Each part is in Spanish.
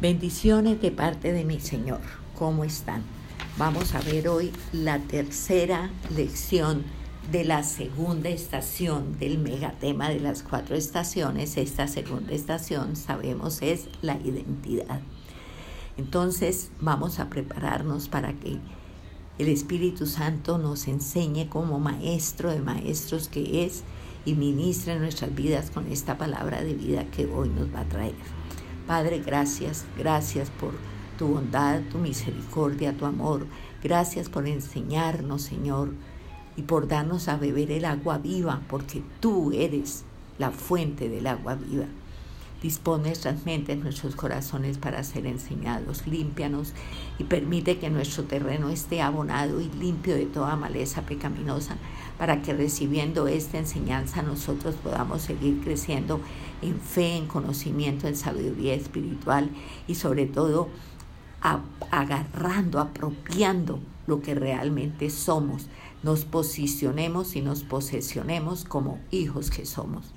Bendiciones de parte de mi Señor. ¿Cómo están? Vamos a ver hoy la tercera lección de la segunda estación del megatema de las cuatro estaciones. Esta segunda estación, sabemos, es la identidad. Entonces vamos a prepararnos para que el Espíritu Santo nos enseñe como maestro de maestros que es y ministre nuestras vidas con esta palabra de vida que hoy nos va a traer. Padre, gracias, gracias por tu bondad, tu misericordia, tu amor. Gracias por enseñarnos, Señor, y por darnos a beber el agua viva, porque tú eres la fuente del agua viva. Dispone nuestras mentes, nuestros corazones para ser enseñados. Límpianos y permite que nuestro terreno esté abonado y limpio de toda maleza pecaminosa, para que recibiendo esta enseñanza nosotros podamos seguir creciendo en fe, en conocimiento, en sabiduría espiritual y sobre todo agarrando, apropiando lo que realmente somos. Nos posicionemos y nos posesionemos como hijos que somos.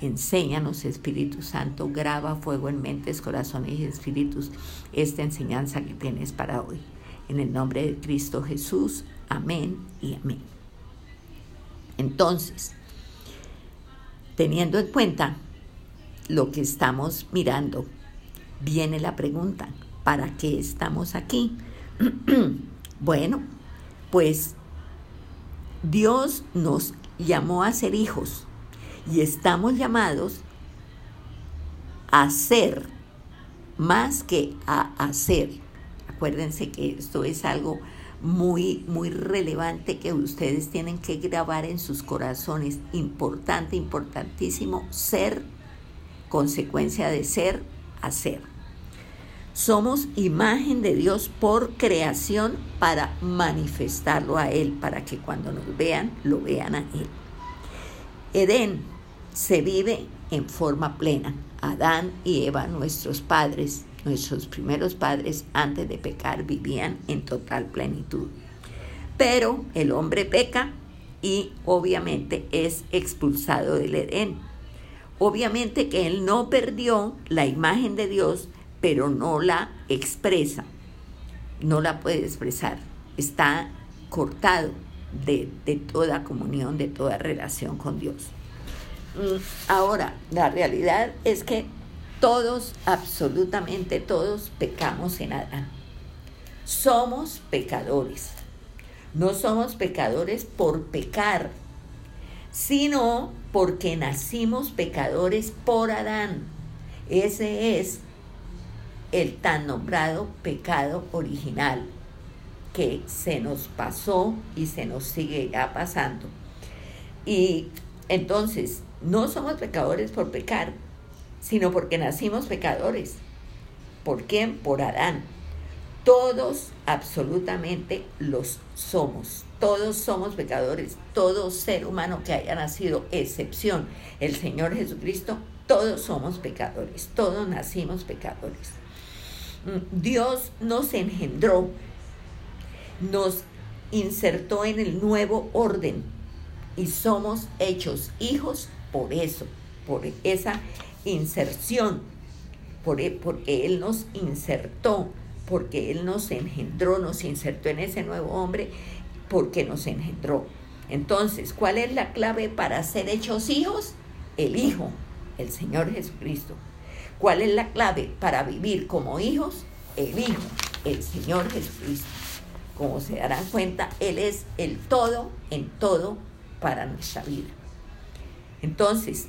Enséñanos, Espíritu Santo, graba fuego en mentes, corazones y espíritus esta enseñanza que tienes para hoy. En el nombre de Cristo Jesús, amén y amén. Entonces, teniendo en cuenta lo que estamos mirando, viene la pregunta, ¿para qué estamos aquí? bueno, pues Dios nos llamó a ser hijos y estamos llamados a ser más que a hacer. Acuérdense que esto es algo muy, muy relevante que ustedes tienen que grabar en sus corazones. Importante, importantísimo, ser, consecuencia de ser, hacer. Somos imagen de Dios por creación para manifestarlo a Él, para que cuando nos vean, lo vean a Él. Edén se vive en forma plena. Adán y Eva, nuestros padres, nuestros primeros padres antes de pecar, vivían en total plenitud. Pero el hombre peca y obviamente es expulsado del Edén. Obviamente que él no perdió la imagen de Dios, pero no la expresa, no la puede expresar. Está cortado de, de toda comunión, de toda relación con Dios. Mm, ahora, la realidad es que todos, absolutamente todos, pecamos en Adán. Somos pecadores. No somos pecadores por pecar, sino porque nacimos pecadores por Adán. Ese es el tan nombrado pecado original que se nos pasó y se nos sigue ya pasando. Y entonces, no somos pecadores por pecar, sino porque nacimos pecadores. ¿Por quién? Por Adán. Todos absolutamente los somos. Todos somos pecadores. Todo ser humano que haya nacido, excepción el Señor Jesucristo, todos somos pecadores. Todos nacimos pecadores. Mm, Dios nos engendró, nos insertó en el nuevo orden y somos hechos hijos por eso, por esa inserción, e, porque Él nos insertó, porque Él nos engendró, nos insertó en ese nuevo hombre, porque nos engendró. Entonces, ¿cuál es la clave para ser hechos hijos? El Hijo, el Señor Jesucristo. ¿Cuál es la clave para vivir como hijos? El Hijo, el Señor Jesucristo. Como se darán cuenta, Él es el todo en todo para nuestra vida. Entonces,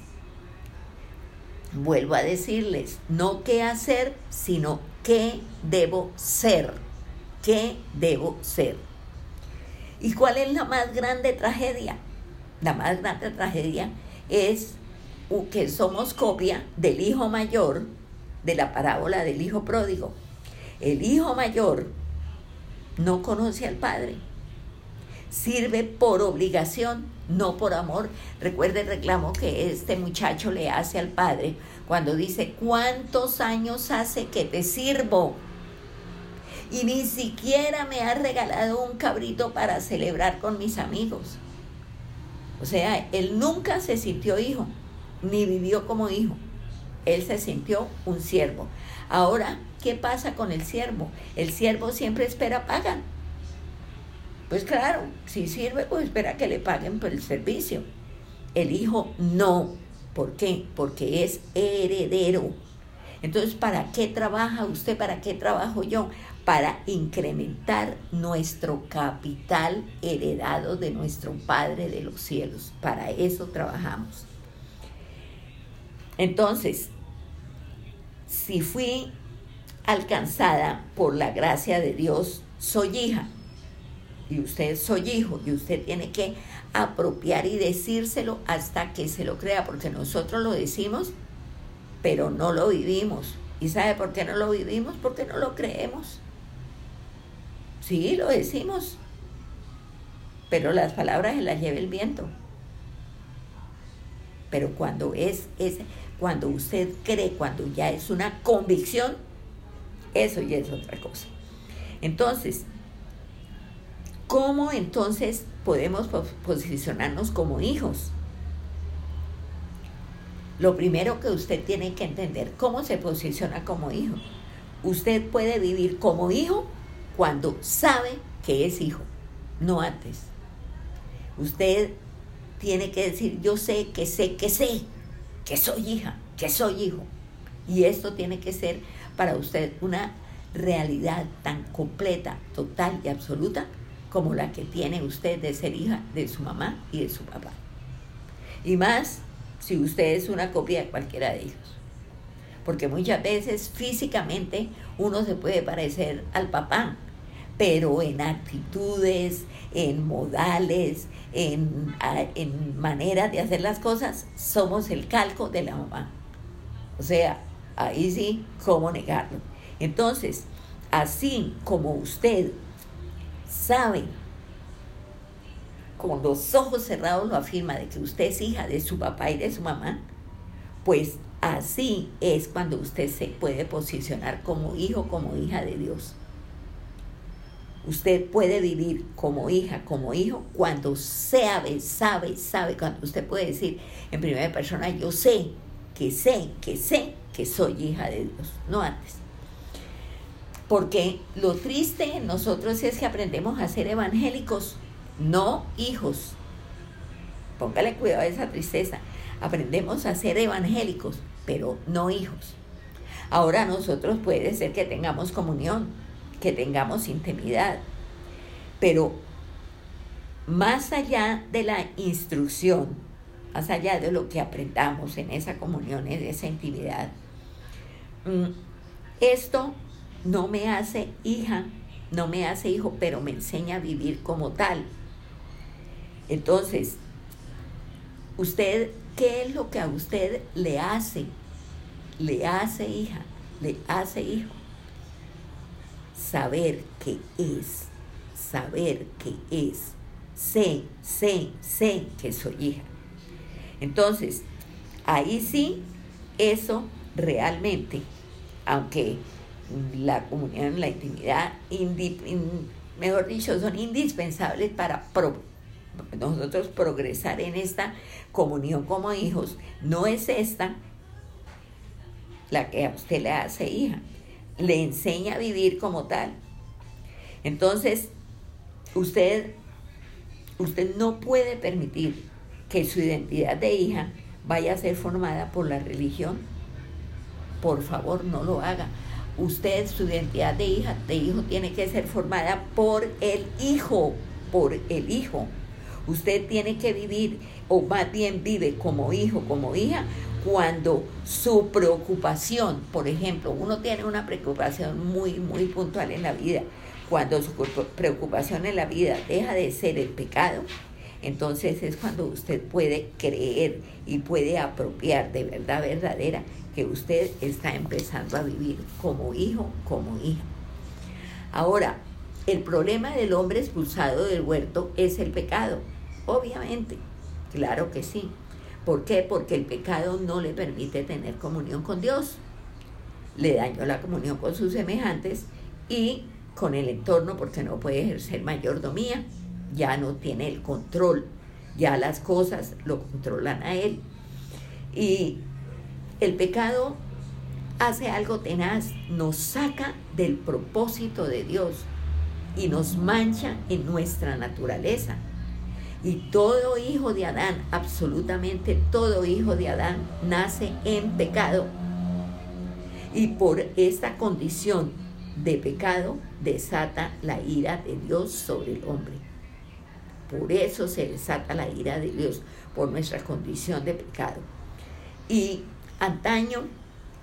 vuelvo a decirles, no qué hacer, sino qué debo ser. ¿Qué debo ser? ¿Y cuál es la más grande tragedia? La más grande tragedia es que somos copia del hijo mayor de la parábola del hijo pródigo. El hijo mayor no conoce al padre, sirve por obligación no por amor. Recuerde el reclamo que este muchacho le hace al padre cuando dice, ¿cuántos años hace que te sirvo? Y ni siquiera me has regalado un cabrito para celebrar con mis amigos. O sea, él nunca se sintió hijo, ni vivió como hijo. Él se sintió un siervo. Ahora, ¿qué pasa con el siervo? El siervo siempre espera paga. Pues claro, si sirve, pues espera que le paguen por el servicio. El hijo no. ¿Por qué? Porque es heredero. Entonces, ¿para qué trabaja usted? ¿Para qué trabajo yo? Para incrementar nuestro capital heredado de nuestro Padre de los cielos. Para eso trabajamos. Entonces, si fui alcanzada por la gracia de Dios, soy hija. Y usted soy hijo. Y usted tiene que apropiar y decírselo hasta que se lo crea. Porque nosotros lo decimos pero no lo vivimos. ¿Y sabe por qué no lo vivimos? Porque no lo creemos. Sí, lo decimos, pero las palabras se las lleva el viento. Pero cuando es, es cuando usted cree, cuando ya es una convicción, eso ya es otra cosa. Entonces, ¿cómo entonces podemos posicionarnos como hijos? Lo primero que usted tiene que entender, cómo se posiciona como hijo. Usted puede vivir como hijo cuando sabe que es hijo, no antes. Usted tiene que decir, yo sé, que sé, que sé, que soy hija, que soy hijo. Y esto tiene que ser para usted una realidad tan completa, total y absoluta como la que tiene usted de ser hija de su mamá y de su papá. Y más si usted es una copia de cualquiera de ellos. Porque muchas veces físicamente uno se puede parecer al papá, pero en actitudes, en modales, en, en maneras de hacer las cosas, somos el calco de la mamá. O sea, ahí sí, ¿cómo negarlo? Entonces, así como usted sabe con los ojos cerrados lo afirma de que usted es hija de su papá y de su mamá, pues así es cuando usted se puede posicionar como hijo, como hija de Dios. Usted puede vivir como hija, como hijo, cuando sabe, sabe, sabe, cuando usted puede decir en primera persona, yo sé, que sé, que sé que soy hija de Dios, no antes. Porque lo triste en nosotros es que aprendemos a ser evangélicos no hijos. Póngale cuidado a esa tristeza. Aprendemos a ser evangélicos, pero no hijos. Ahora nosotros puede ser que tengamos comunión, que tengamos intimidad, pero más allá de la instrucción, más allá de lo que aprendamos en esa comunión, en esa intimidad, mm, esto no me hace hija, no me hace hijo, pero me enseña a vivir como tal. Entonces, usted, ¿qué es lo que a usted le hace? Le hace hija, le hace hijo. Saber qué es, saber qué es. Sé, sé, sé que soy hija. Entonces, ahí sí, eso realmente, aunque la comunión, la intimidad, mejor dicho, son indispensables para nosotros progresar en esta comunión como hijos, no es esta la que a usted le hace hija, le enseña a vivir como tal. Entonces, usted, usted no puede permitir que su identidad de hija vaya a ser formada por la religión. Por favor, no lo haga. Usted, su identidad de hija, de hijo, tiene que ser formada por el hijo, por el hijo. Usted tiene que vivir, o más bien vive como hijo, como hija, cuando su preocupación, por ejemplo, uno tiene una preocupación muy, muy puntual en la vida, cuando su preocupación en la vida deja de ser el pecado, entonces es cuando usted puede creer y puede apropiar de verdad verdadera que usted está empezando a vivir como hijo, como hija. Ahora, el problema del hombre expulsado del huerto es el pecado. Obviamente, claro que sí. ¿Por qué? Porque el pecado no le permite tener comunión con Dios. Le dañó la comunión con sus semejantes y con el entorno porque no puede ejercer mayordomía. Ya no tiene el control. Ya las cosas lo controlan a él. Y el pecado hace algo tenaz, nos saca del propósito de Dios y nos mancha en nuestra naturaleza. Y todo hijo de Adán, absolutamente todo hijo de Adán, nace en pecado. Y por esta condición de pecado desata la ira de Dios sobre el hombre. Por eso se desata la ira de Dios, por nuestra condición de pecado. Y antaño,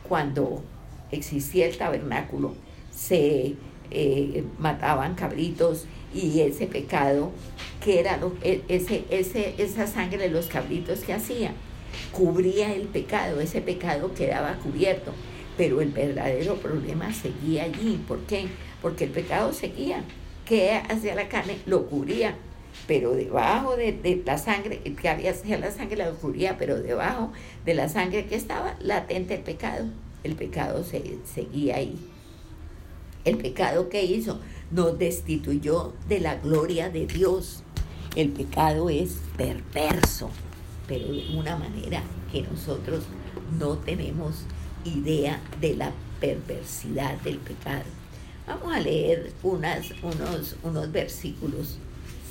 cuando existía el tabernáculo, se eh, mataban cabritos y ese pecado, que era lo, e, ese, esa sangre de los cabritos que hacía, cubría el pecado, ese pecado quedaba cubierto, pero el verdadero problema seguía allí. ¿Por qué? Porque el pecado seguía. ¿Qué hacía la carne? Lo cubría, pero debajo de, la sangre, que había hacia la sangre la cubría, pero debajo de la sangre que estaba latente el pecado, el pecado se, seguía ahí. El pecado que hizo nos destituyó de la gloria de Dios. El pecado es perverso, pero de una manera que nosotros no tenemos idea de la perversidad del pecado. Vamos a leer unas, unos, unos versículos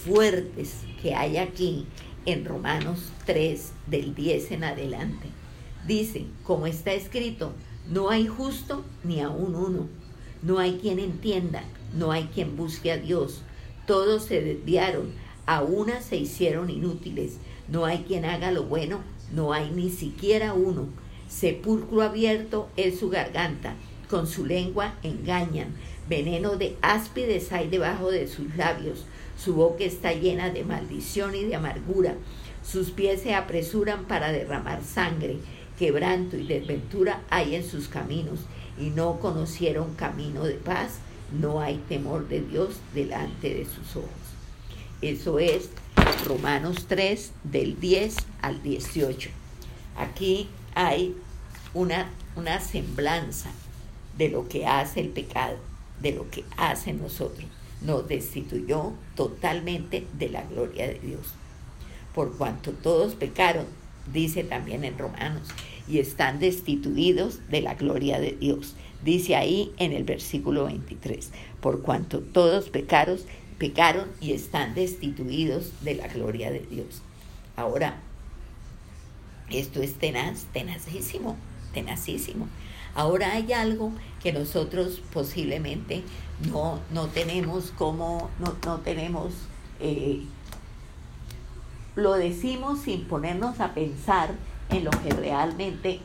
fuertes que hay aquí en Romanos 3 del 10 en adelante. Dice, como está escrito, no hay justo ni aún uno, no hay quien entienda, no hay quien busque a Dios, todos se desviaron, a una se hicieron inútiles, no hay quien haga lo bueno, no hay ni siquiera uno. Sepulcro abierto es su garganta, con su lengua engañan, veneno de áspides hay debajo de sus labios, su boca está llena de maldición y de amargura, sus pies se apresuran para derramar sangre, quebranto y desventura hay en sus caminos, y no conocieron camino de paz, no hay temor de Dios delante de sus ojos. Eso es Romanos 3 del 10 al 18. Aquí hay una, una semblanza de lo que hace el pecado, de lo que hace nosotros. Nos destituyó totalmente de la gloria de Dios. Por cuanto todos pecaron, dice también en Romanos, y están destituidos de la gloria de Dios. Dice ahí en el versículo 23, por cuanto todos pecaron, pecaron y están destituidos de la gloria de Dios. Ahora, esto es tenaz, tenacísimo, tenacísimo. Ahora hay algo que nosotros posiblemente no, no tenemos como, no, no tenemos, eh, lo decimos sin ponernos a pensar en lo que realmente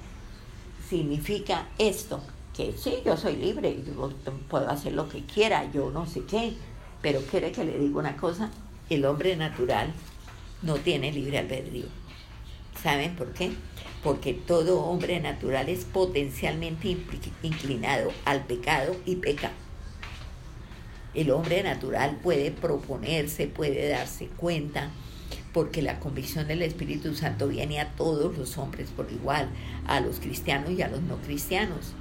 significa esto que sí, yo soy libre, yo puedo hacer lo que quiera, yo no sé qué, pero quiere que le diga una cosa, el hombre natural no tiene libre albedrío. ¿Saben por qué? Porque todo hombre natural es potencialmente inclinado al pecado y peca. El hombre natural puede proponerse, puede darse cuenta, porque la convicción del Espíritu Santo viene a todos los hombres por igual, a los cristianos y a los no cristianos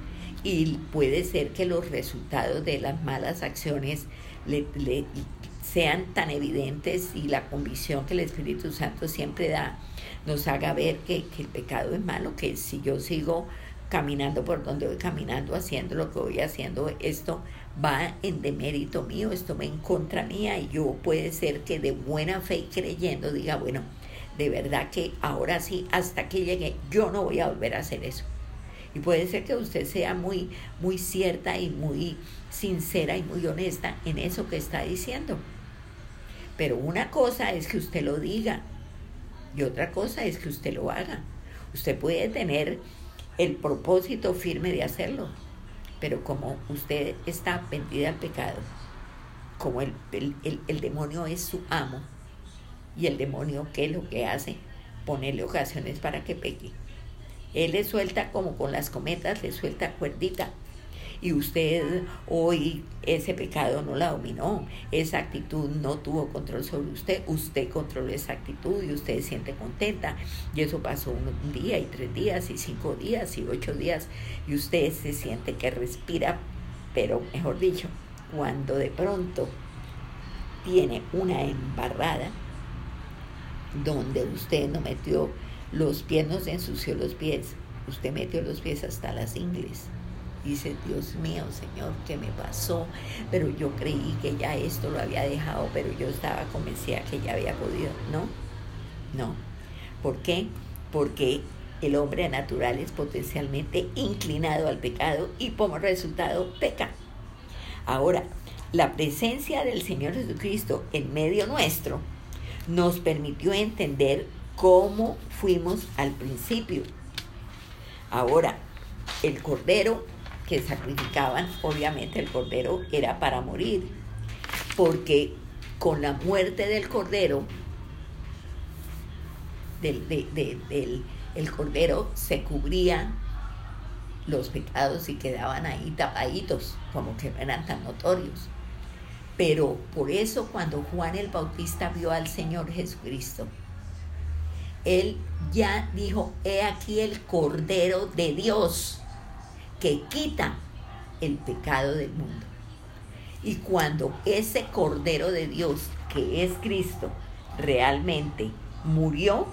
y puede ser que los resultados de las malas acciones le, sean tan evidentes y la convicción que el Espíritu Santo siempre da nos haga ver que, que, el pecado es malo, que si yo sigo caminando por donde voy caminando, haciendo lo que voy haciendo, esto va en demérito mío, esto va en contra mía y yo puede ser que de buena fe y creyendo diga, bueno, de verdad que ahora sí, hasta que llegue, yo no voy a volver a hacer eso. Y puede ser que usted sea muy, muy cierta y muy sincera y muy honesta en eso que está diciendo. Pero una cosa es que usted lo diga y otra cosa es que usted lo haga. Usted puede tener el propósito firme de hacerlo, pero como usted está vendida al pecado, como el, el, demonio es su amo, y el demonio, ¿qué es lo que hace? Ponerle ocasiones para que peque. Él le suelta como con las cometas, le suelta cuerdita. Y usted hoy ese pecado no la dominó, esa actitud no tuvo control sobre usted, usted controló esa actitud y usted se siente contenta. Y eso pasó un día y tres días y cinco días y ocho días y usted se siente que respira, pero mejor dicho, cuando de pronto tiene una embarrada donde usted no metió los pies, no se ensució los pies, usted metió los pies hasta las ingles. Dice, Dios mío, Señor, ¿qué me pasó? Pero yo creí que ya esto lo había dejado, pero yo estaba convencida que ya había podido. No, no. ¿Por qué? Porque el hombre natural es potencialmente inclinado al pecado y como resultado peca. Ahora, la presencia del Señor Jesucristo en medio nuestro nos permitió entender cómo fuimos al principio. Ahora, el cordero que sacrificaban, obviamente el cordero era para morir, porque con la muerte del cordero, del, el cordero se cubría los pecados y quedaban ahí tapaditos, como que no eran tan notorios. Pero por eso cuando Juan el Bautista vio al Señor Jesucristo, él ya dijo, he aquí el Cordero de Dios que quita el pecado del mundo. Y cuando ese Cordero de Dios, que es Cristo, realmente murió,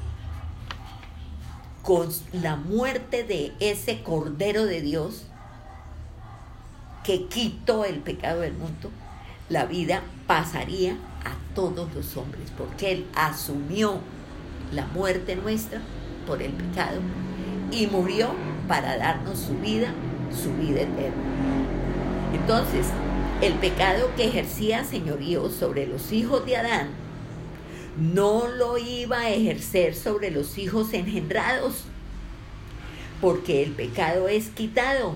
con la muerte de ese Cordero de Dios, que quitó el pecado del mundo, la vida pasaría a todos los hombres, porque Él asumió la muerte nuestra por el pecado y murió para darnos su vida su vida eterna. Entonces, el pecado que ejercía señorío sobre los hijos de Adán no lo iba a ejercer sobre los hijos engendrados, porque el pecado es quitado.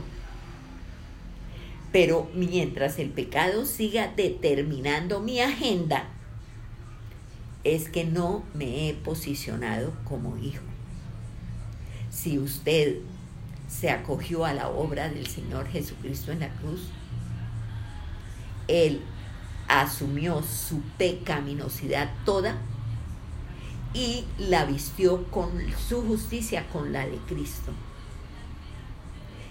Pero mientras el pecado siga determinando mi agenda, es que no me he posicionado como hijo. Si usted se acogió a la obra del Señor Jesucristo en la cruz. Él asumió su pecaminosidad toda y la vistió con su justicia con la de Cristo.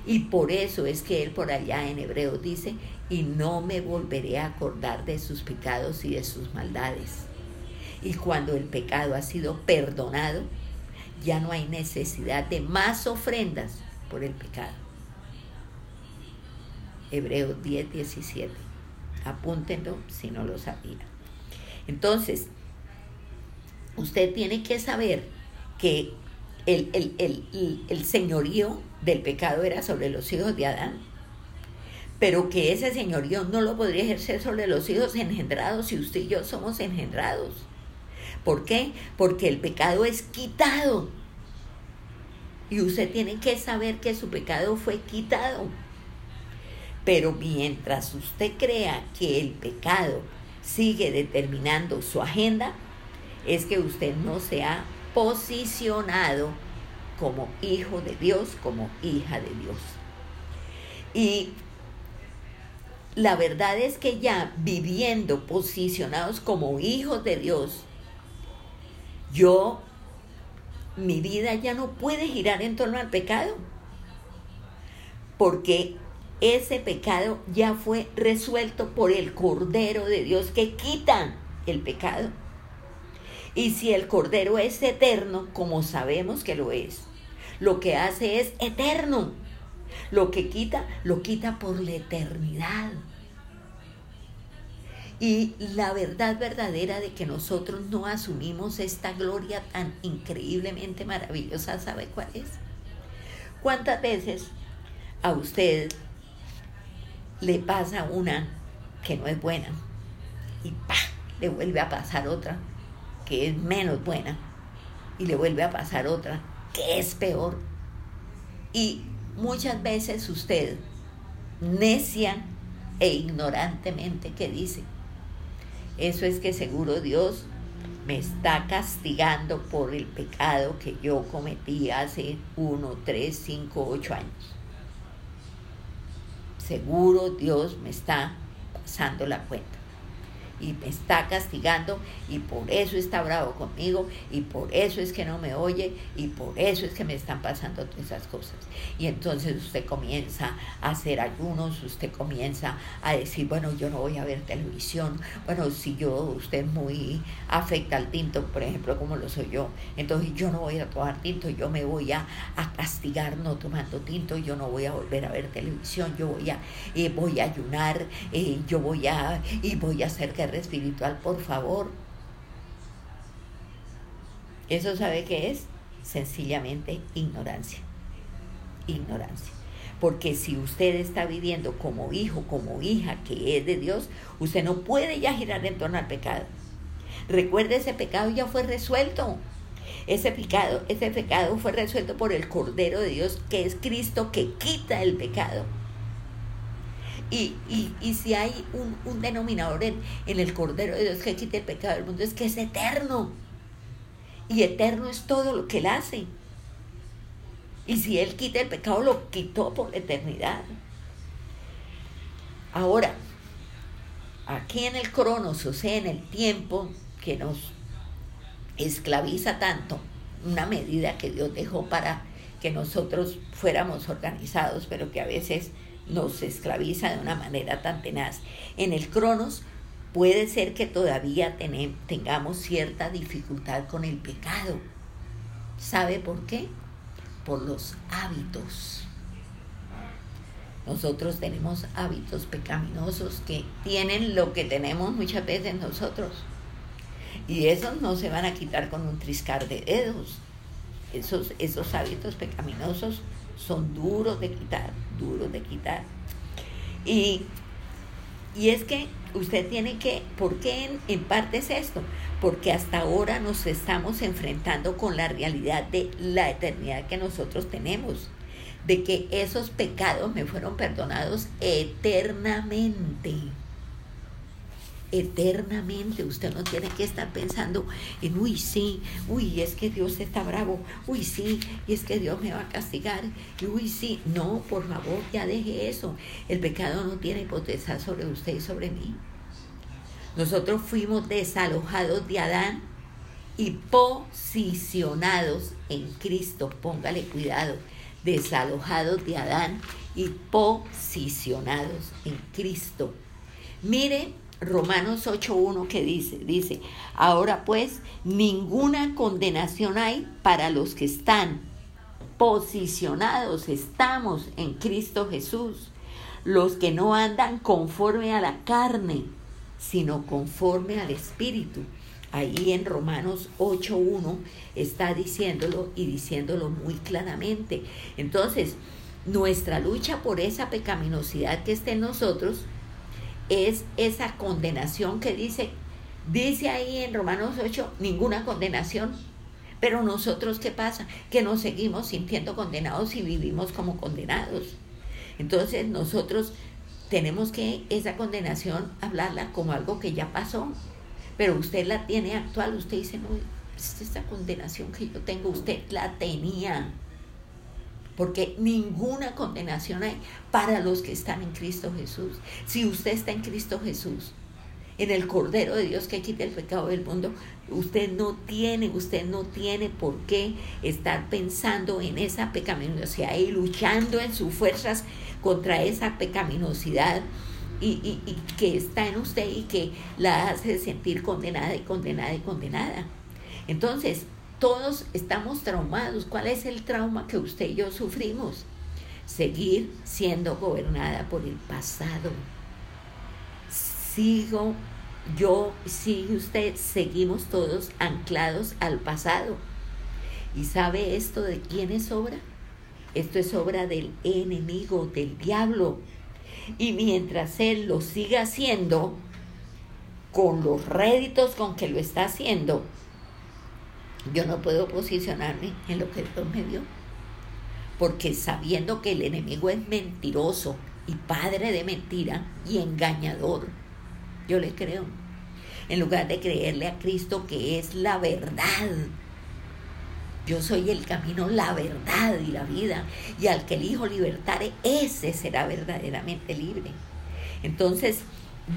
Y por eso es que él por allá en hebreo dice, y no me volveré a acordar de sus pecados y de sus maldades. Y cuando el pecado ha sido perdonado, ya no hay necesidad de más ofrendas por el pecado. Hebreos 10, 17. Apúntenlo si no lo sabía. Entonces, usted tiene que saber que el, el, señorío del pecado era sobre los hijos de Adán, pero que ese señorío no lo podría ejercer sobre los hijos engendrados si usted y yo somos engendrados. ¿Por qué? Porque el pecado es quitado y usted tiene que saber que su pecado fue quitado. Pero mientras usted crea que el pecado sigue determinando su agenda, es que usted no se ha posicionado como hijo de Dios, como hija de Dios. Y la verdad es que ya viviendo posicionados como hijos de Dios, yo mi vida ya no puede girar en torno al pecado, porque ese pecado ya fue resuelto por el Cordero de Dios que quita el pecado. Y si el Cordero es eterno, como sabemos que lo es, lo que hace es eterno. Lo que quita, lo quita por la eternidad. Y la verdad verdadera de que nosotros no asumimos esta gloria tan increíblemente maravillosa, ¿sabe cuál es? ¿Cuántas veces a usted le pasa una que no es buena y ¡pa! le vuelve a pasar otra que es menos buena y le vuelve a pasar otra que es peor? Y muchas veces usted, necia e ignorantemente, que dice, eso es que seguro Dios me está castigando por el pecado que yo cometí hace uno, tres, cinco, ocho años. Seguro Dios me está pasando la cuenta. Y me está castigando y por eso está bravo conmigo y por eso es que no me oye y por eso es que me están pasando todas esas cosas. Y entonces usted comienza a hacer ayunos, usted comienza a decir, bueno, yo no voy a ver televisión, bueno, si yo, usted muy afecta al tinto, por ejemplo, como lo soy yo, entonces yo no voy a tomar tinto, yo me voy a, castigar no tomando tinto, yo no voy a volver a ver televisión, yo voy a, eh, voy a ayunar, eh, yo voy a, y voy a hacer espiritual, por favor. ¿Eso sabe qué es? Sencillamente ignorancia. Ignorancia. Porque si usted está viviendo como hijo, como hija que es de Dios, usted no puede ya girar en torno al pecado. Recuerde, ese pecado ya fue resuelto. Ese pecado, ese pecado fue resuelto por el Cordero de Dios, que es Cristo, que quita el pecado. Y, y, si hay un, un denominador en, en, el Cordero de Dios que quita el pecado del mundo, es que es eterno. Y eterno es todo lo que Él hace. Y si Él quita el pecado, lo quitó por la eternidad. Ahora, aquí en el cronos, o sea, en el tiempo que nos esclaviza tanto, una medida que Dios dejó para que nosotros fuéramos organizados, pero que a veces nos esclaviza de una manera tan tenaz. En el Cronos puede ser que todavía tengamos cierta dificultad con el pecado. ¿Sabe por qué? Por los hábitos. Nosotros tenemos hábitos pecaminosos que tienen lo que tenemos muchas veces nosotros. Y esos no se van a quitar con un triscar de dedos. Esos, esos hábitos pecaminosos son duros de quitar, duros de quitar. Y, es que usted tiene que, ¿por qué en, en parte es esto? Porque hasta ahora nos estamos enfrentando con la realidad de la eternidad que nosotros tenemos, de que esos pecados me fueron perdonados eternamente eternamente. Usted no tiene que estar pensando en, uy, sí, uy, es que Dios está bravo, uy, sí, y es que Dios me va a castigar, uy, sí. No, por favor, ya deje eso. El pecado no tiene potestad sobre usted y sobre mí. Nosotros fuimos desalojados de Adán y posicionados en Cristo. Póngale cuidado. Desalojados de Adán y posicionados en Cristo. Mire Romanos 8.1 que dice, dice, ahora pues ninguna condenación hay para los que están posicionados, estamos en Cristo Jesús, los que no andan conforme a la carne, sino conforme al Espíritu. Ahí en Romanos 8.1 está diciéndolo y diciéndolo muy claramente. Entonces, nuestra lucha por esa pecaminosidad que está en nosotros, es esa condenación que dice, dice ahí en Romanos 8, ninguna condenación. Pero nosotros, ¿qué pasa? Que nos seguimos sintiendo condenados y vivimos como condenados. Entonces nosotros tenemos que esa condenación hablarla como algo que ya pasó. Pero usted la tiene actual, usted dice, no, esta condenación que yo tengo, usted la tenía porque ninguna condenación hay para los que están en Cristo Jesús. Si usted está en Cristo Jesús, en el Cordero de Dios que quita el pecado del mundo, usted no tiene, usted no tiene por qué estar pensando en esa pecaminosidad y luchando en sus fuerzas contra esa pecaminosidad y, y que está en usted y que la hace sentir condenada y condenada y condenada. Entonces, todos estamos traumados. ¿Cuál es el trauma que usted y yo sufrimos? Seguir siendo gobernada por el pasado. Sigo yo, sigue usted, seguimos todos anclados al pasado. ¿Y sabe esto de quién es obra? Esto es obra del enemigo, del diablo. Y mientras él lo siga haciendo, con los réditos con que lo está haciendo, yo no puedo posicionarme en lo que Dios me dio. Porque sabiendo que el enemigo es mentiroso y padre de mentira y engañador, yo le creo. En lugar de creerle a Cristo que es la verdad. Yo soy el camino, la verdad y la vida. Y al que el Hijo libertare, ese será verdaderamente libre. Entonces,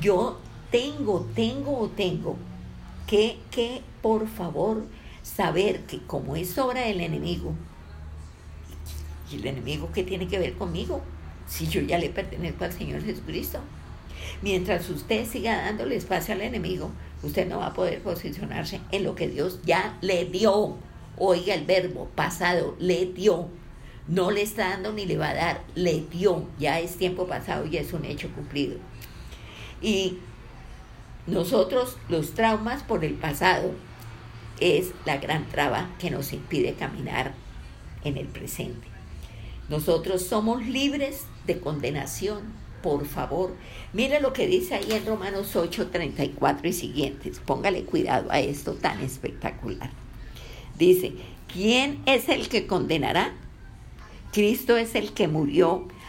yo tengo, tengo o tengo que, que, por favor, saber que como es obra del enemigo, ¿y el enemigo qué tiene que ver conmigo? Si yo ya le pertenezco al Señor Jesucristo. Mientras usted siga dándole espacio al enemigo, usted no va a poder posicionarse en lo que Dios ya le dio. Oiga el verbo pasado, le dio. No le está dando ni le va a dar, le dio. Ya es tiempo pasado y es un hecho cumplido. Y nosotros los traumas por el pasado es la gran traba que nos impide caminar en el presente. Nosotros somos libres de condenación, por favor. Mire lo que dice ahí en Romanos 8, 34 y siguientes. Póngale cuidado a esto tan espectacular. Dice, ¿quién es el que condenará? Cristo es el que murió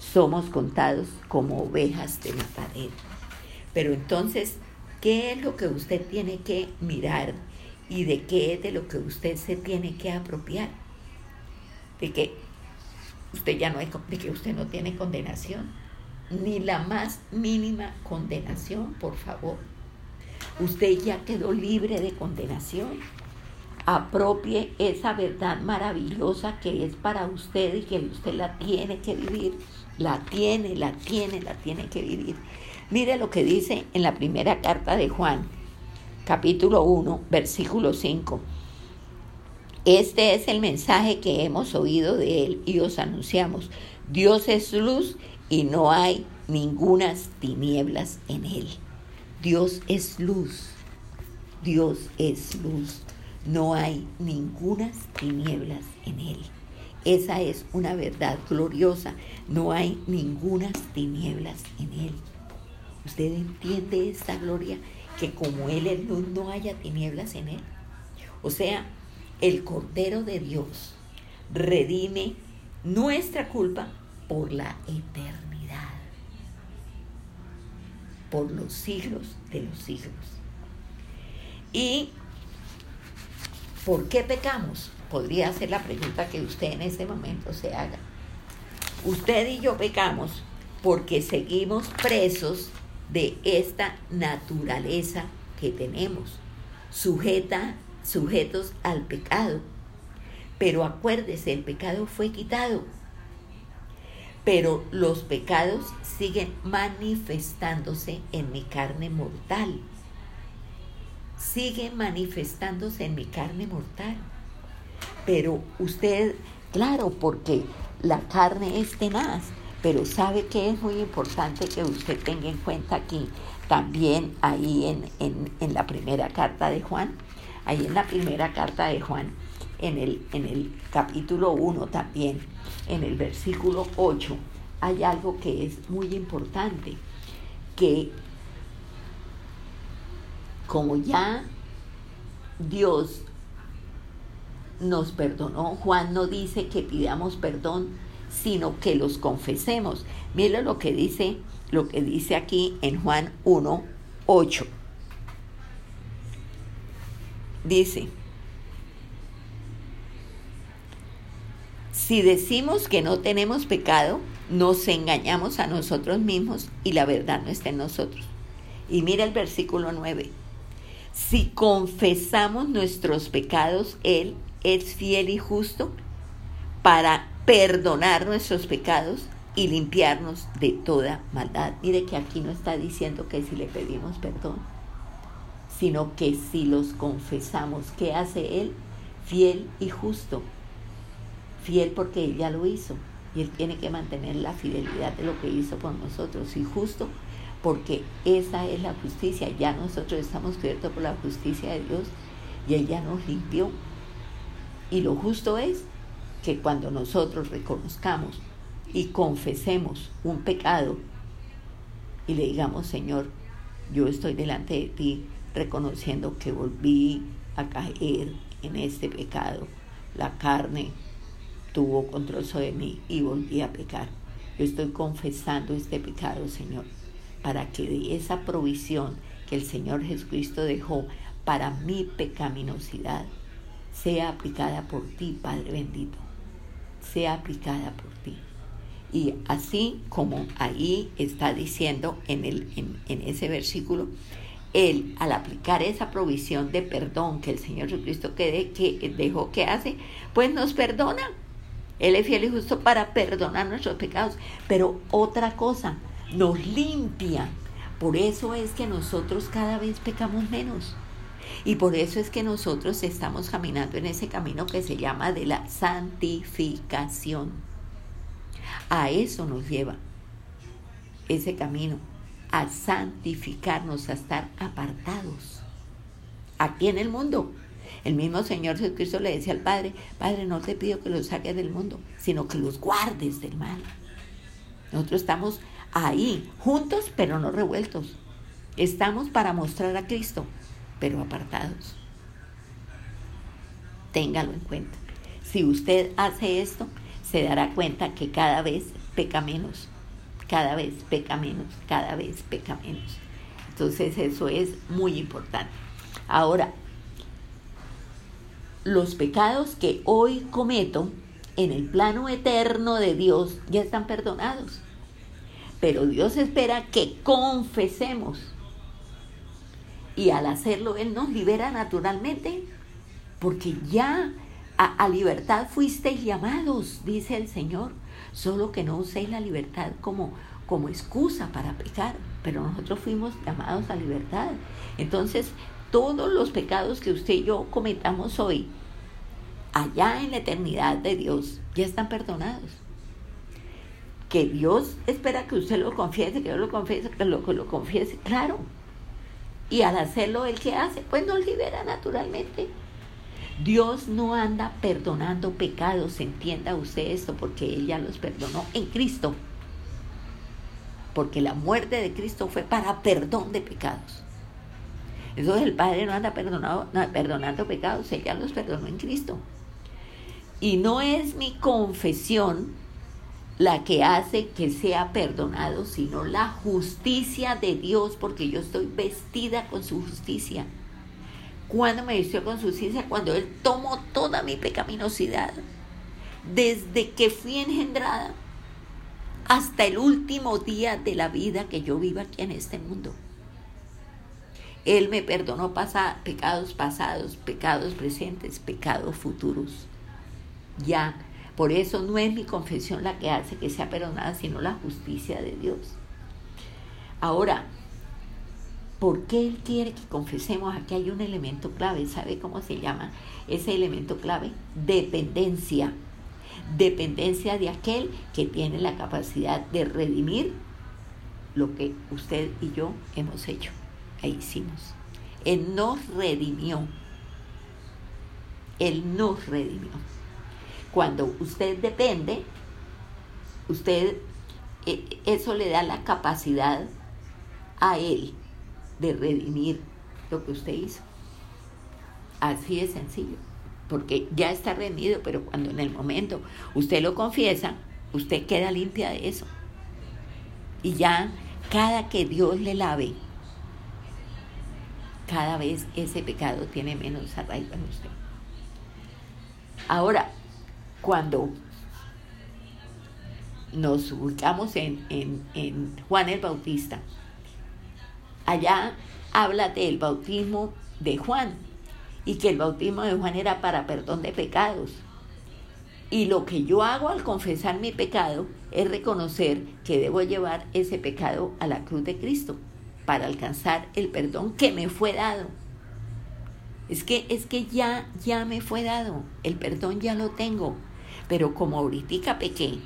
somos contados como ovejas de matadero. Pero entonces, ¿qué es lo que usted tiene que mirar y de qué es de lo que usted se tiene que apropiar? De que usted ya no hay, de que usted no tiene condenación, ni la más mínima condenación, por favor. Usted ya quedó libre de condenación. Apropie esa verdad maravillosa que es para usted y que usted la tiene que vivir la tiene, la tiene, la tiene que vivir. Mire lo que dice en la primera carta de Juan, capítulo 1, versículo 5. Este es el mensaje que hemos oído de él y os anunciamos. Dios es luz y no hay ningunas tinieblas en él. Dios es luz. Dios es luz. No hay ningunas tinieblas en él. Esa es una verdad gloriosa. No hay ninguna tinieblas en Él. ¿Usted entiende esta gloria? Que como Él es luz, no haya tinieblas en Él. O sea, el Cordero de Dios redime nuestra culpa por la eternidad, por los siglos de los siglos. ¿Y por qué pecamos? Podría ser la pregunta que usted en este momento se haga. Usted y yo pecamos porque seguimos presos de esta naturaleza que tenemos, sujeta, sujetos al pecado. Pero acuérdese, el pecado fue quitado. Pero los pecados siguen manifestándose en mi carne mortal. Siguen manifestándose en mi carne mortal. Pero usted, claro, porque la carne es tenaz, pero sabe que es muy importante que usted tenga en cuenta aquí, también ahí en, en, la primera carta de Juan, ahí en la primera carta de Juan, en el, en el capítulo 1 también, en el versículo 8, hay algo que es muy importante, que como ya Dios nos perdonó. Juan no dice que pidamos perdón, sino que los confesemos. Mire lo que dice, lo que dice aquí en Juan 1, 8. Dice, si decimos que no tenemos pecado, nos engañamos a nosotros mismos y la verdad no está en nosotros. Y mira el versículo 9. Si confesamos nuestros pecados, Él es fiel y justo para perdonar nuestros pecados y limpiarnos de toda maldad. Mire que aquí no está diciendo que si le pedimos perdón, sino que si los confesamos, ¿qué hace Él? Fiel y justo. Fiel porque Él ya lo hizo y Él tiene que mantener la fidelidad de lo que hizo con nosotros. Y justo porque esa es la justicia. Ya nosotros estamos cubiertos por la justicia de Dios y Él ya nos limpió y lo justo es que cuando nosotros reconozcamos y confesemos un pecado y le digamos, Señor, yo estoy delante de ti reconociendo que volví a caer en este pecado. La carne tuvo control sobre mí y volví a pecar. Yo estoy confesando este pecado, Señor, para que de esa provisión que el Señor Jesucristo dejó para mi pecaminosidad sea aplicada por ti, Padre bendito. Sea aplicada por ti. Y así como ahí está diciendo en, el, en, ese versículo, él al aplicar esa provisión de perdón que el Señor Jesucristo que, que dejó que hace, pues nos perdona. Él es fiel y justo para perdonar nuestros pecados. Pero otra cosa, nos limpia. Por eso es que nosotros cada vez pecamos menos. Y por eso es que nosotros estamos caminando en ese camino que se llama de la santificación. A eso nos lleva ese camino, a santificarnos, a estar apartados. Aquí en el mundo. El mismo Señor Jesucristo le decía al Padre, Padre, no te pido que los saques del mundo, sino que los guardes del mal. Nosotros estamos ahí, juntos, pero no revueltos. Estamos para mostrar a Cristo, pero apartados. Téngalo en cuenta. Si usted hace esto, se dará cuenta que cada vez peca menos, cada vez peca menos, cada vez peca menos. Entonces eso es muy importante. Ahora, los pecados que hoy cometo en el plano eterno de Dios ya están perdonados. Pero Dios espera que confesemos y al hacerlo Él nos libera naturalmente, porque ya a, libertad fuisteis llamados, dice el Señor, solo que no uséis la libertad como, como excusa para pecar, pero nosotros fuimos llamados a libertad. Entonces, todos los pecados que usted y yo cometamos hoy, allá en la eternidad de Dios, ya están perdonados. Que Dios espera que usted lo confiese, que yo lo confiese, que lo, que lo confiese, claro, y al hacerlo, ¿el que hace? Pues nos libera naturalmente. Dios no anda perdonando pecados, entienda usted esto, porque Él ya los perdonó en Cristo. Porque la muerte de Cristo fue para perdón de pecados. Entonces el Padre no anda perdonando pecados, Él ya los perdonó en Cristo. Y no es mi confesión la que hace que sea perdonado, sino la justicia de Dios, porque yo estoy vestida con su justicia. ¿Cuándo me vistió con su justicia? Cuando Él tomó toda mi pecaminosidad, desde que fui engendrada hasta el último día de la vida que yo vivo aquí en este mundo. Él me perdonó pecados pasados, pecados presentes, pecados futuros. Ya por eso no es mi confesión la que hace que sea perdonada, sino la justicia de Dios. Ahora, ¿por qué Él quiere que confesemos? Aquí hay un elemento clave. ¿Sabe cómo se llama ese elemento clave? Dependencia. Dependencia de aquel que tiene la capacidad de redimir lo que usted y yo hemos hecho e hicimos. Él nos redimió. Él nos redimió. Cuando usted depende, usted, eh, eso le da la capacidad a él de redimir lo que usted hizo. Así de sencillo, porque ya está redimido, pero cuando en el momento usted lo confiesa, usted queda limpia de eso. Y ya cada que Dios le lave, cada vez ese pecado tiene menos arraigo en usted. Ahora, cuando nos ubicamos en, Juan el Bautista, allá habla del bautismo de Juan y que el bautismo de Juan era para perdón de pecados. Y lo que yo hago al confesar mi pecado es reconocer que debo llevar ese pecado a la cruz de Cristo para alcanzar el perdón que me fue dado. Es que es que ya ya me fue dado, el perdón ya lo tengo. Pero como ahorita pequé,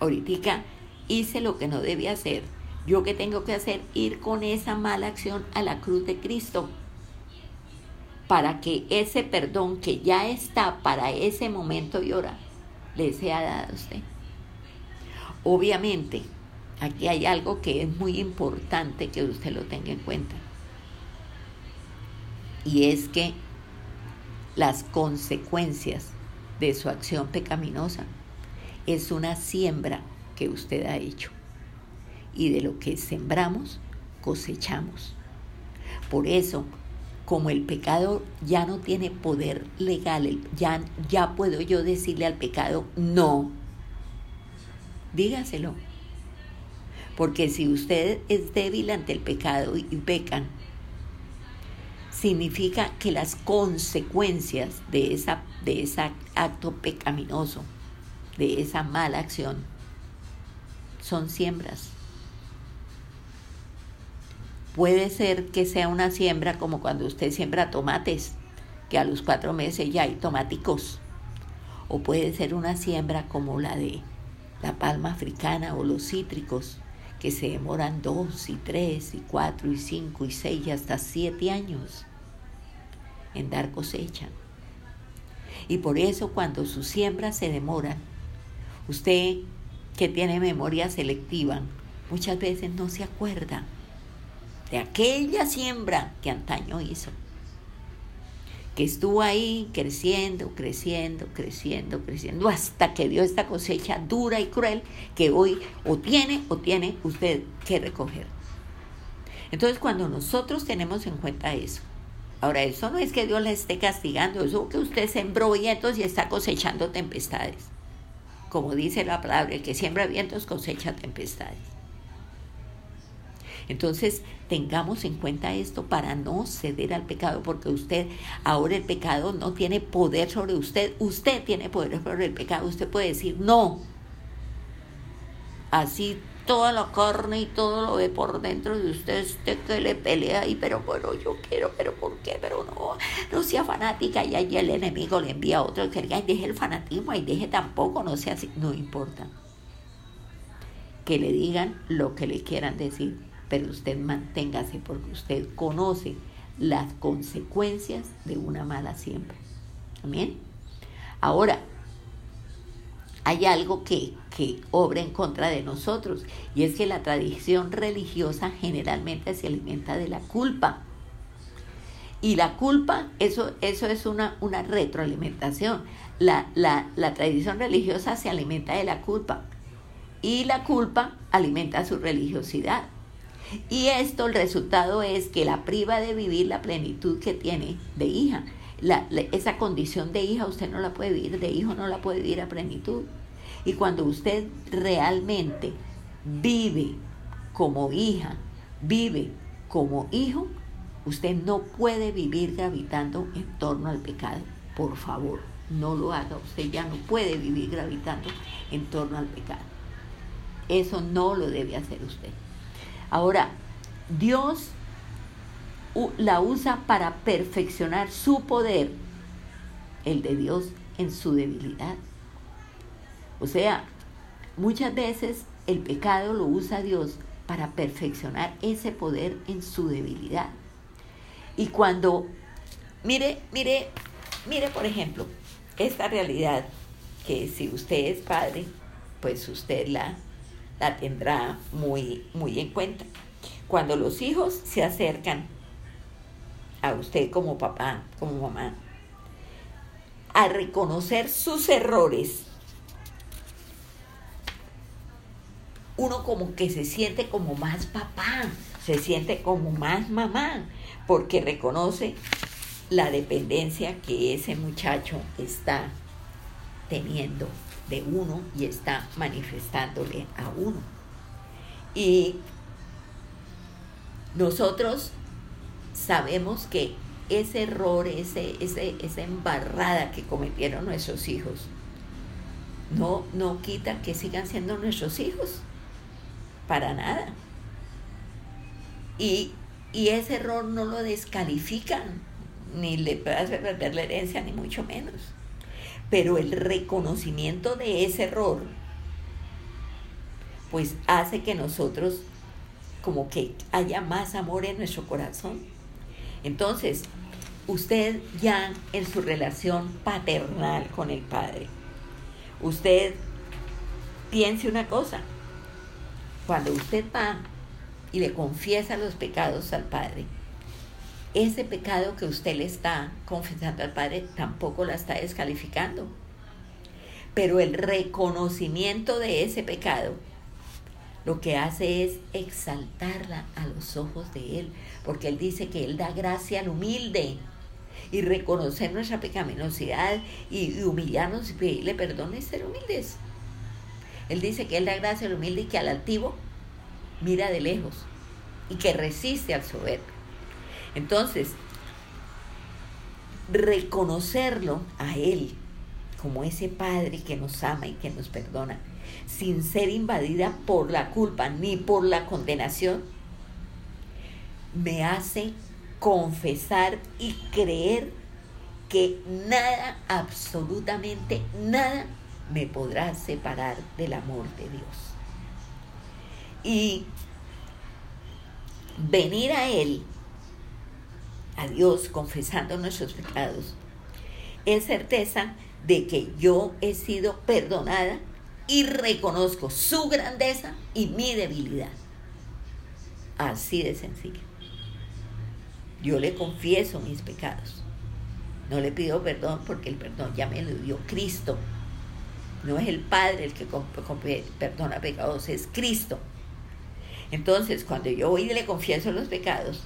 ahorita hice lo que no debía hacer, yo que tengo que hacer, ir con esa mala acción a la cruz de Cristo para que ese perdón que ya está para ese momento y hora le sea dado a usted. Obviamente, aquí hay algo que es muy importante que usted lo tenga en cuenta. Y es que las consecuencias de su acción pecaminosa es una siembra que usted ha hecho. Y de lo que sembramos, cosechamos. Por eso, como el pecado ya no tiene poder legal, ya, ya puedo yo decirle al pecado, no, dígaselo. Porque si usted es débil ante el pecado y pecan, significa que las consecuencias de, esa, de ese acto pecaminoso, de esa mala acción, son siembras. Puede ser que sea una siembra como cuando usted siembra tomates, que a los cuatro meses ya hay tomáticos. O puede ser una siembra como la de la palma africana o los cítricos, que se demoran dos y tres y cuatro y cinco y seis y hasta siete años en dar cosecha. Y por eso cuando sus siembras se demoran, usted que tiene memoria selectiva, muchas veces no se acuerda de aquella siembra que antaño hizo, que estuvo ahí creciendo, creciendo, creciendo, creciendo, hasta que dio esta cosecha dura y cruel que hoy o tiene o tiene usted que recoger. Entonces cuando nosotros tenemos en cuenta eso, ahora eso no es que Dios le esté castigando, eso que usted sembró vientos y está cosechando tempestades. Como dice la palabra, el que siembra vientos cosecha tempestades. Entonces, tengamos en cuenta esto para no ceder al pecado, porque usted, ahora el pecado no tiene poder sobre usted, usted tiene poder sobre el pecado, usted puede decir no. Así toda la carne y todo lo ve por dentro de usted, usted le pelea y pero bueno, yo quiero, pero ¿por qué? Pero no, no sea fanática y ahí el enemigo le envía a otro que diga, deje el fanatismo, y deje tampoco, no sea así, no importa. Que le digan lo que le quieran decir pero usted manténgase porque usted conoce las consecuencias de una mala siembra. Amén. Ahora, hay algo que, que obra en contra de nosotros y es que la tradición religiosa generalmente se alimenta de la culpa. Y la culpa, eso, eso es una, una retroalimentación. La, la, la tradición religiosa se alimenta de la culpa y la culpa alimenta su religiosidad. Y esto, el resultado es que la priva de vivir la plenitud que tiene de hija. esa condición de hija usted no la puede vivir, de hijo no la puede vivir a plenitud. Y cuando usted realmente vive como hija, vive como hijo, usted no puede vivir gravitando en torno al pecado. Por favor, no lo haga. Usted ya no puede vivir gravitando en torno al pecado. Eso no lo debe hacer usted. Ahora, Dios la usa para perfeccionar su poder, el de Dios en su debilidad. O sea, muchas veces el pecado lo usa Dios para perfeccionar ese poder en su debilidad. Y cuando, mire, mire, mire por ejemplo, esta realidad que si usted es padre, pues usted la la tendrá muy, muy en cuenta. Cuando los hijos se acercan a usted como papá, como mamá, a reconocer sus errores, uno como que se siente como más papá, se siente como más mamá, porque reconoce la dependencia que ese muchacho está teniendo de uno y está manifestándole a uno. Y nosotros sabemos que ese error, ese, ese, esa embarrada que cometieron nuestros hijos, no, no quita que sigan siendo nuestros hijos, para nada. Y, y ese error no lo descalifican, ni le hacer perder la herencia, ni mucho menos pero el reconocimiento de ese error pues hace que nosotros como que haya más amor en nuestro corazón. Entonces, usted ya en su relación paternal con el Padre, usted piense una cosa, cuando usted va y le confiesa los pecados al Padre, ese pecado que usted le está confesando al Padre tampoco la está descalificando. Pero el reconocimiento de ese pecado lo que hace es exaltarla a los ojos de Él, porque Él dice que Él da gracia al humilde y reconocer nuestra pecaminosidad y, humillarnos y pedirle perdón es ser humildes. Él dice que Él da gracia al humilde y que al altivo mira de lejos y que resiste al soberbio. Entonces, reconocerlo a Él como ese Padre que nos ama y que nos perdona, sin ser invadida por la culpa ni por la condenación, me hace confesar y creer que nada, absolutamente nada, me podrá separar del amor de Dios. Y venir a Él, a Dios, confesando nuestros pecados, es certeza de que yo he sido perdonada y reconozco su grandeza y mi debilidad. Así de sencillo. Yo le confieso mis pecados. No le pido perdón porque el perdón ya me lo dio Cristo. No es el Padre el que perdona pecados, es Cristo. Entonces, cuando yo voy y le confieso los pecados,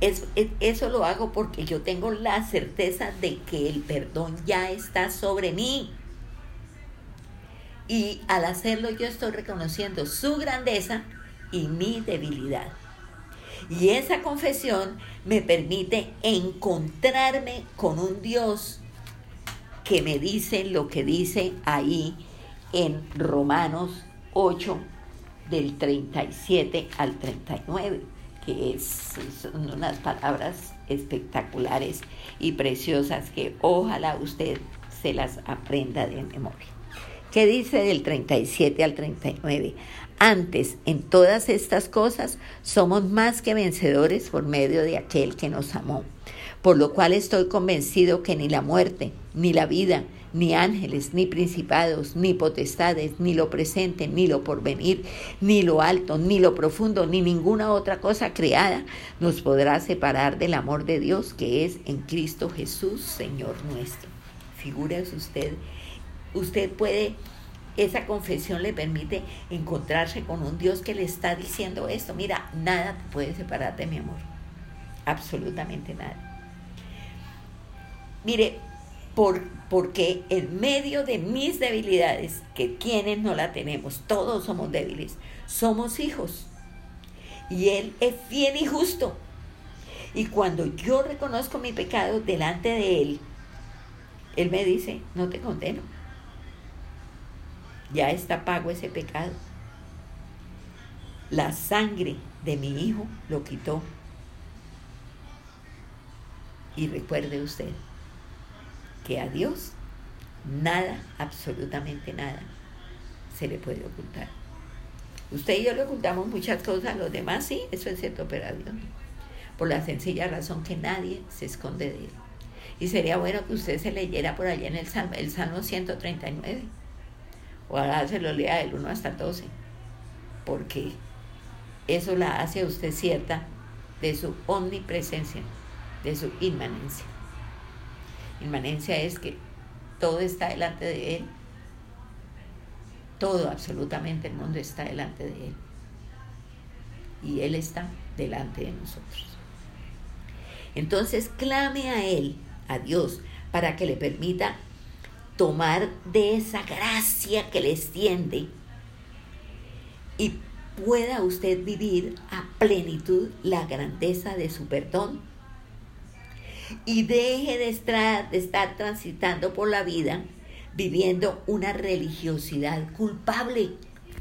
eso lo hago porque yo tengo la certeza de que el perdón ya está sobre mí. Y al hacerlo yo estoy reconociendo su grandeza y mi debilidad. Y esa confesión me permite encontrarme con un Dios que me dice lo que dice ahí en Romanos 8 del 37 al 39, que son unas palabras espectaculares y preciosas que ojalá usted se las aprenda de memoria. ¿Qué dice del 37 al 39? Antes, en todas estas cosas, somos más que vencedores por medio de aquel que nos amó. Por lo cual estoy convencido que ni la muerte, ni la vida, ni ángeles, ni principados, ni potestades, ni lo presente, ni lo porvenir, ni lo alto, ni lo profundo, ni ninguna otra cosa creada nos podrá separar del amor de Dios que es en Cristo Jesús, Señor nuestro. Figúrese usted, usted puede esa confesión le permite encontrarse con un Dios que le está diciendo esto. Mira, nada te puede separar de mi amor. Absolutamente nada. Mire, por, porque en medio de mis debilidades, que quienes no la tenemos, todos somos débiles, somos hijos. Y Él es fiel y justo. Y cuando yo reconozco mi pecado delante de Él, Él me dice, no te condeno ya está pago ese pecado. La sangre de mi hijo lo quitó. Y recuerde usted que a Dios nada, absolutamente nada, se le puede ocultar. Usted y yo le ocultamos muchas cosas a los demás, sí, eso es cierto, pero a Dios Por la sencilla razón que nadie se esconde de él. Y sería bueno que usted se leyera por allá en el Salmo, el Salmo 139 o ahora se lo lea del 1 hasta 12, porque eso la hace a usted cierta de su omnipresencia, de su inmanencia. Inmanencia es que todo está delante de Él, todo, absolutamente el mundo está delante de Él. Y Él está delante de nosotros. Entonces clame a Él, a Dios, para que le permita tomar de esa gracia que le extiende y pueda usted vivir a plenitud la grandeza de su perdón. Y deje de estar, transitando por la vida viviendo una religiosidad culpable,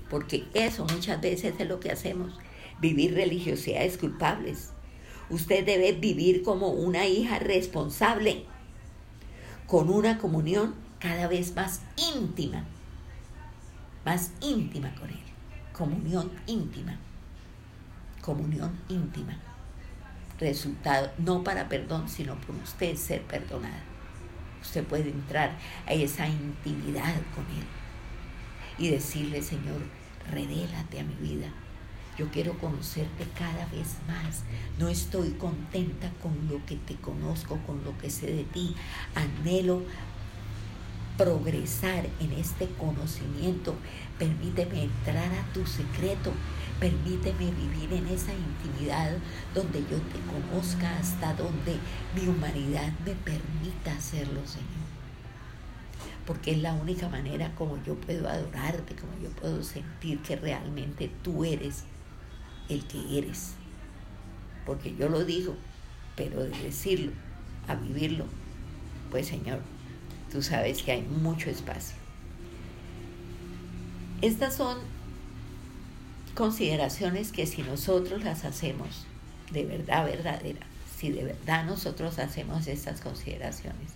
porque eso muchas veces es lo que hacemos, vivir religiosidades culpables. Usted debe vivir como una hija responsable, con una comunión cada vez más íntima, más íntima con Él, comunión íntima, comunión íntima. Resultado, no para perdón, sino por usted ser perdonada. Usted puede entrar a esa intimidad con Él. y decirle, Señor, revélate a mi vida. Yo quiero conocerte cada vez más. No estoy contenta con lo que te conozco, con lo que sé de ti. Anhelo progresar en este conocimiento. Permíteme entrar a tu secreto. Permíteme vivir en esa intimidad donde yo te conozca hasta donde mi humanidad me permita hacerlo, Señor. Porque es la única manera como yo puedo adorarte, como yo puedo sentir que realmente tú eres el que eres. Porque yo lo digo, pero de decirlo a vivirlo, pues Señor, tú sabes que hay mucho espacio. Estas son consideraciones que si nosotros las hacemos de verdad verdadera, si de verdad nosotros hacemos estas consideraciones,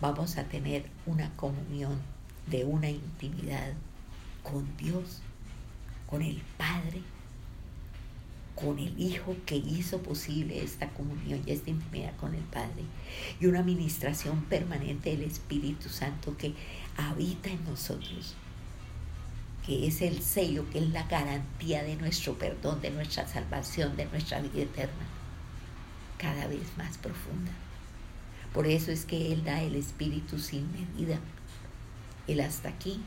vamos a tener una comunión de una intimidad con Dios, con el Padre, con el Hijo que hizo posible esta comunión y esta intimidad con el Padre, y una administración permanente del Espíritu Santo que habita en nosotros, que es el sello, que es la garantía de nuestro perdón, de nuestra salvación, de nuestra vida eterna, cada vez más profunda. Por eso es que Él da el Espíritu sin medida. El hasta aquí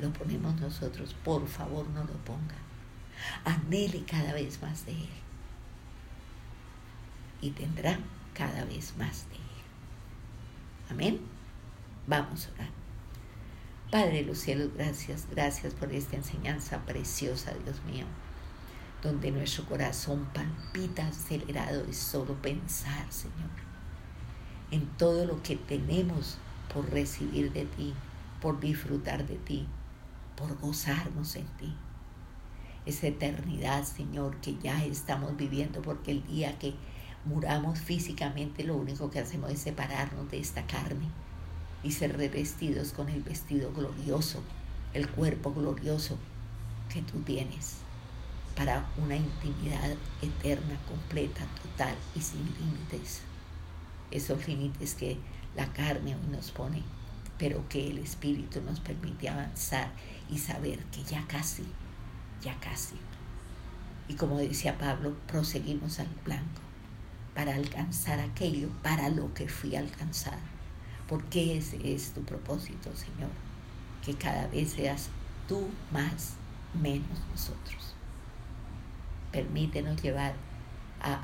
lo ponemos nosotros, por favor no lo ponga anhele cada vez más de Él. Y tendrá cada vez más de Él. Amén. Vamos a orar. Padre de los cielos, gracias, gracias por esta enseñanza preciosa, Dios mío, donde nuestro corazón palpita acelerado de solo pensar, Señor, en todo lo que tenemos por recibir de ti, por disfrutar de ti, por gozarnos en ti. Esa eternidad, Señor, que ya estamos viviendo, porque el día que muramos físicamente, lo único que hacemos es separarnos de esta carne y ser revestidos con el vestido glorioso, el cuerpo glorioso que tú tienes para una intimidad eterna, completa, total y sin límites. Esos límites que la carne hoy nos pone, pero que el Espíritu nos permite avanzar y saber que ya casi ya casi. Y como decía Pablo, proseguimos al blanco para alcanzar aquello para lo que fui alcanzado. Porque ese es tu propósito, Señor. Que cada vez seas tú más, menos nosotros. Permítenos llevar a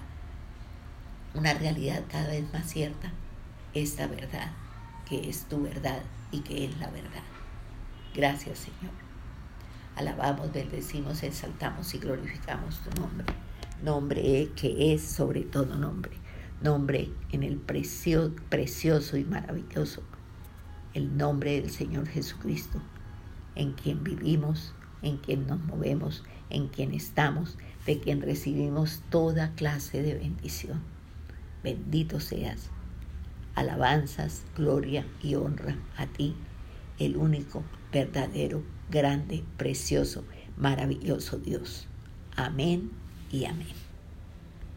una realidad cada vez más cierta esta verdad, que es tu verdad y que es la verdad. Gracias, Señor alabamos, bendecimos, exaltamos y glorificamos tu nombre. Nombre que es sobre todo nombre. Nombre en el precioso y maravilloso. El nombre del Señor Jesucristo, en quien vivimos, en quien nos movemos, en quien estamos, de quien recibimos toda clase de bendición. Bendito seas. Alabanzas, gloria y honra a ti, el único, verdadero, grande, precioso, maravilloso Dios. Amén y amén.